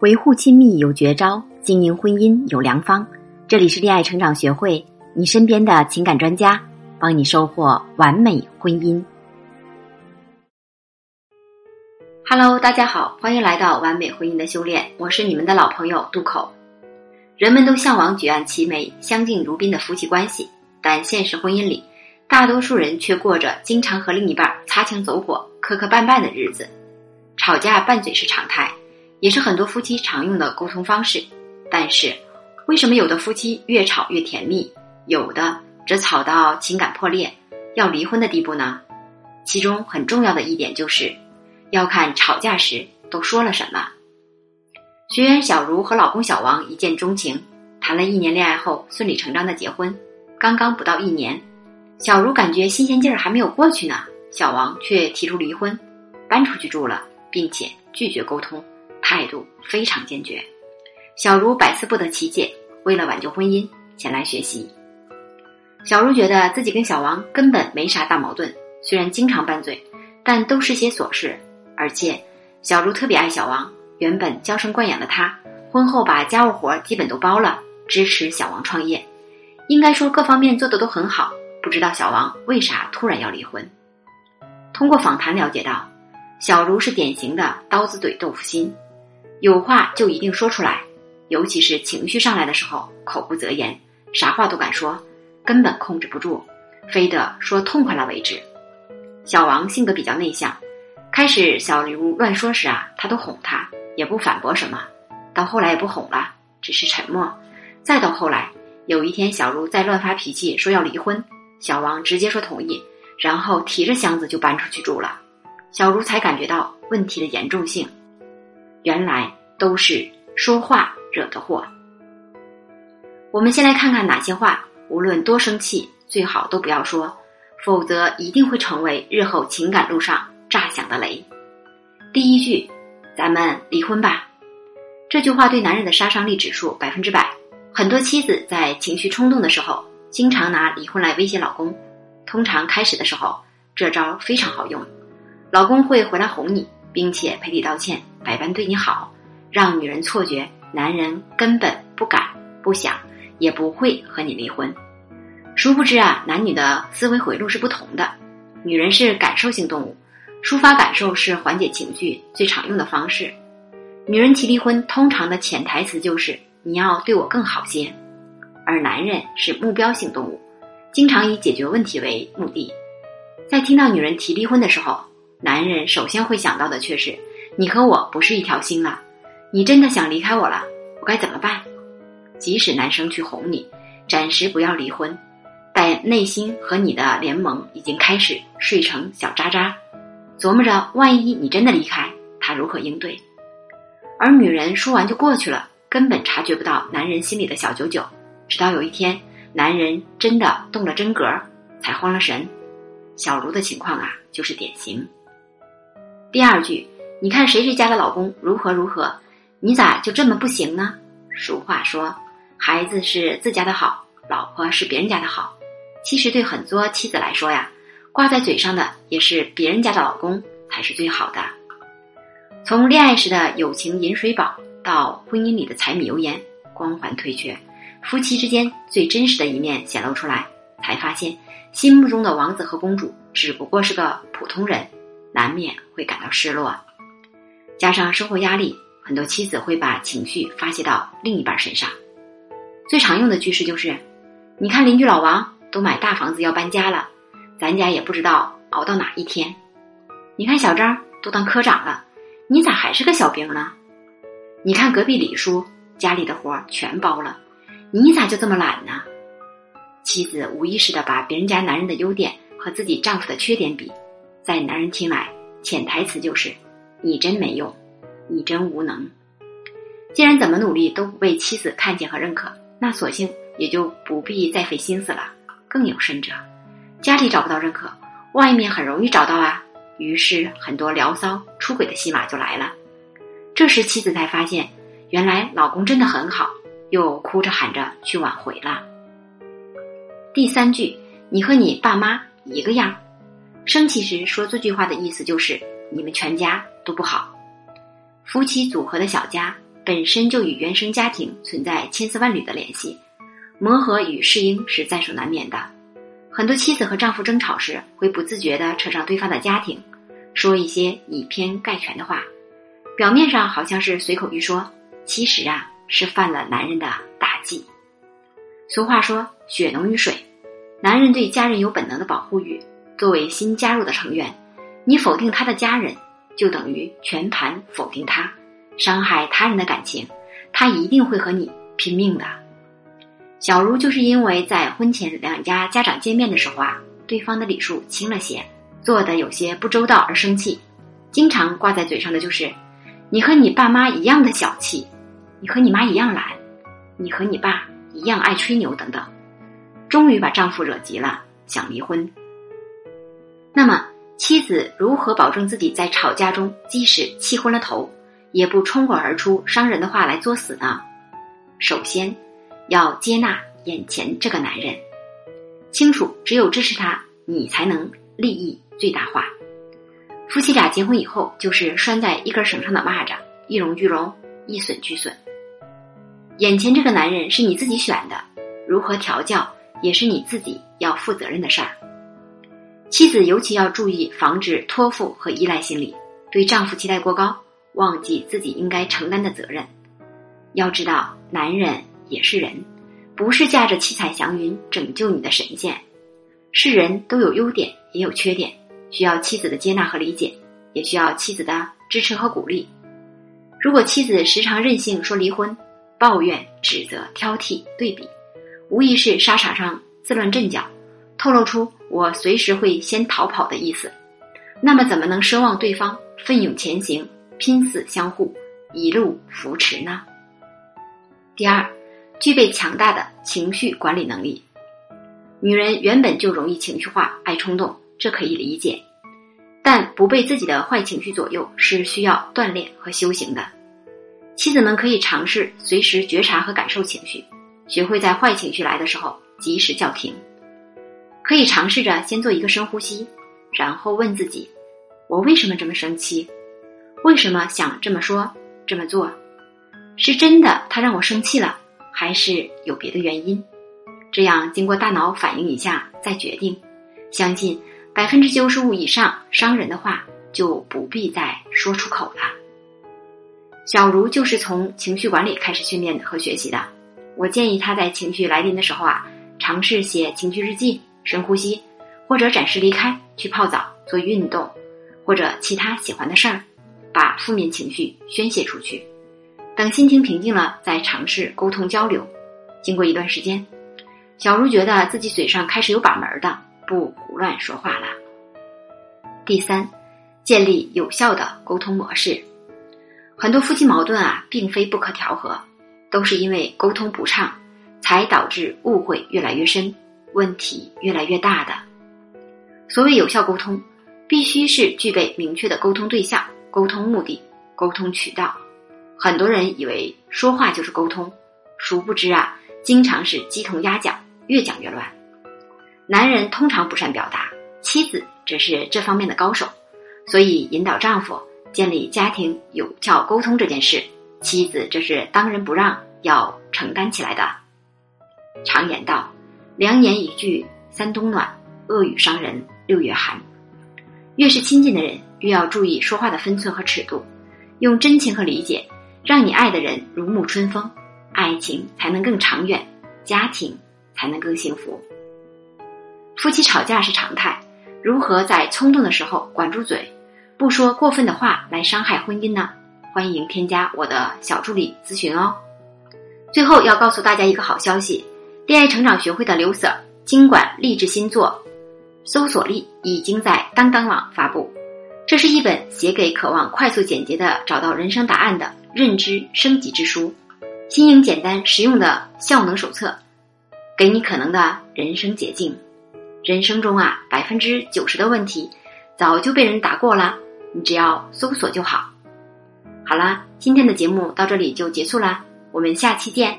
维护亲密有绝招，经营婚姻有良方。这里是恋爱成长学会，你身边的情感专家，帮你收获完美婚姻。Hello，大家好，欢迎来到完美婚姻的修炼，我是你们的老朋友渡口。人们都向往举案齐眉、相敬如宾的夫妻关系，但现实婚姻里，大多数人却过着经常和另一半擦枪走火、磕磕绊绊的日子，吵架拌嘴是常态。也是很多夫妻常用的沟通方式，但是为什么有的夫妻越吵越甜蜜，有的则吵到情感破裂要离婚的地步呢？其中很重要的一点就是，要看吵架时都说了什么。学员小茹和老公小王一见钟情，谈了一年恋爱后顺理成章的结婚。刚刚不到一年，小茹感觉新鲜劲儿还没有过去呢，小王却提出离婚，搬出去住了，并且拒绝沟通。态度非常坚决，小茹百思不得其解。为了挽救婚姻，前来学习。小茹觉得自己跟小王根本没啥大矛盾，虽然经常拌嘴，但都是些琐事。而且小茹特别爱小王，原本娇生惯养的她，婚后把家务活基本都包了，支持小王创业。应该说各方面做的都很好。不知道小王为啥突然要离婚？通过访谈了解到，小茹是典型的刀子嘴豆腐心。有话就一定说出来，尤其是情绪上来的时候，口不择言，啥话都敢说，根本控制不住，非得说痛快了为止。小王性格比较内向，开始小茹乱说时啊，他都哄她，也不反驳什么。到后来也不哄了，只是沉默。再到后来，有一天小茹再乱发脾气，说要离婚，小王直接说同意，然后提着箱子就搬出去住了。小茹才感觉到问题的严重性。原来都是说话惹的祸。我们先来看看哪些话，无论多生气，最好都不要说，否则一定会成为日后情感路上炸响的雷。第一句，咱们离婚吧。这句话对男人的杀伤力指数百分之百。很多妻子在情绪冲动的时候，经常拿离婚来威胁老公。通常开始的时候，这招非常好用，老公会回来哄你。并且赔礼道歉，百般对你好，让女人错觉男人根本不敢、不想、也不会和你离婚。殊不知啊，男女的思维回路是不同的。女人是感受性动物，抒发感受是缓解情绪最常用的方式。女人提离婚，通常的潜台词就是你要对我更好些。而男人是目标性动物，经常以解决问题为目的。在听到女人提离婚的时候。男人首先会想到的却是，你和我不是一条心了，你真的想离开我了，我该怎么办？即使男生去哄你，暂时不要离婚，但内心和你的联盟已经开始睡成小渣渣，琢磨着万一你真的离开，他如何应对？而女人说完就过去了，根本察觉不到男人心里的小九九，直到有一天，男人真的动了真格，才慌了神。小茹的情况啊，就是典型。第二句，你看谁谁家的老公如何如何，你咋就这么不行呢？俗话说，孩子是自家的好，老婆是别人家的好。其实对很多妻子来说呀，挂在嘴上的也是别人家的老公才是最好的。从恋爱时的友情饮水饱，到婚姻里的柴米油盐光环退却，夫妻之间最真实的一面显露出来，才发现心目中的王子和公主只不过是个普通人。难免会感到失落，加上生活压力，很多妻子会把情绪发泄到另一半身上。最常用的句式就是：“你看邻居老王都买大房子要搬家了，咱家也不知道熬到哪一天。你看小张都当科长了，你咋还是个小兵呢？你看隔壁李叔家里的活全包了，你咋就这么懒呢？”妻子无意识的把别人家男人的优点和自己丈夫的缺点比。在男人听来，潜台词就是：“你真没用，你真无能。”既然怎么努力都不被妻子看见和认可，那索性也就不必再费心思了。更有甚者，家里找不到认可，外面很容易找到啊。于是很多聊骚、出轨的戏码就来了。这时妻子才发现，原来老公真的很好，又哭着喊着去挽回了。第三句：“你和你爸妈一个样。”生气时说这句话的意思就是你们全家都不好。夫妻组合的小家本身就与原生家庭存在千丝万缕的联系，磨合与适应是在所难免的。很多妻子和丈夫争吵时，会不自觉地扯上对方的家庭，说一些以偏概全的话，表面上好像是随口一说，其实啊是犯了男人的大忌。俗话说“血浓于水”，男人对家人有本能的保护欲。作为新加入的成员，你否定他的家人，就等于全盘否定他，伤害他人的感情，他一定会和你拼命的。小茹就是因为在婚前两家家长见面的时候啊，对方的礼数轻了些，做的有些不周到而生气，经常挂在嘴上的就是“你和你爸妈一样的小气，你和你妈一样懒，你和你爸一样爱吹牛”等等，终于把丈夫惹急了，想离婚。那么，妻子如何保证自己在吵架中，即使气昏了头，也不冲口而出伤人的话来作死呢？首先，要接纳眼前这个男人，清楚只有支持他，你才能利益最大化。夫妻俩结婚以后，就是拴在一根绳上的蚂蚱，一荣俱荣，一损俱损。眼前这个男人是你自己选的，如何调教也是你自己要负责任的事儿。妻子尤其要注意防止托付和依赖心理，对丈夫期待过高，忘记自己应该承担的责任。要知道，男人也是人，不是驾着七彩祥云拯救你的神仙。是人都有优点，也有缺点，需要妻子的接纳和理解，也需要妻子的支持和鼓励。如果妻子时常任性说离婚、抱怨、指责、挑剔、对比，无疑是沙场上自乱阵脚。透露出我随时会先逃跑的意思，那么怎么能奢望对方奋勇前行、拼死相护、一路扶持呢？第二，具备强大的情绪管理能力。女人原本就容易情绪化、爱冲动，这可以理解，但不被自己的坏情绪左右是需要锻炼和修行的。妻子们可以尝试随时觉察和感受情绪，学会在坏情绪来的时候及时叫停。可以尝试着先做一个深呼吸，然后问自己：我为什么这么生气？为什么想这么说、这么做？是真的他让我生气了，还是有别的原因？这样经过大脑反应一下再决定。相信百分之九十五以上伤人的话就不必再说出口了。小茹就是从情绪管理开始训练和学习的。我建议她在情绪来临的时候啊，尝试写情绪日记。深呼吸，或者暂时离开，去泡澡、做运动，或者其他喜欢的事儿，把负面情绪宣泄出去。等心情平静了，再尝试沟通交流。经过一段时间，小茹觉得自己嘴上开始有把门的，不胡乱说话了。第三，建立有效的沟通模式。很多夫妻矛盾啊，并非不可调和，都是因为沟通不畅，才导致误会越来越深。问题越来越大的。所谓有效沟通，必须是具备明确的沟通对象、沟通目的、沟通渠道。很多人以为说话就是沟通，殊不知啊，经常是鸡同鸭讲，越讲越乱。男人通常不善表达，妻子则是这方面的高手，所以引导丈夫建立家庭有效沟通这件事，妻子这是当仁不让要承担起来的。常言道。良言一句三冬暖，恶语伤人六月寒。越是亲近的人，越要注意说话的分寸和尺度，用真情和理解，让你爱的人如沐春风，爱情才能更长远，家庭才能更幸福。夫妻吵架是常态，如何在冲动的时候管住嘴，不说过分的话来伤害婚姻呢？欢迎添加我的小助理咨询哦。最后要告诉大家一个好消息。恋爱成长学会的刘 Sir 经管励志新作《搜索力》已经在当当网发布。这是一本写给渴望快速简洁的找到人生答案的认知升级之书，新颖简单实用的效能手册，给你可能的人生捷径。人生中啊，百分之九十的问题早就被人答过了，你只要搜索就好。好啦，今天的节目到这里就结束啦，我们下期见。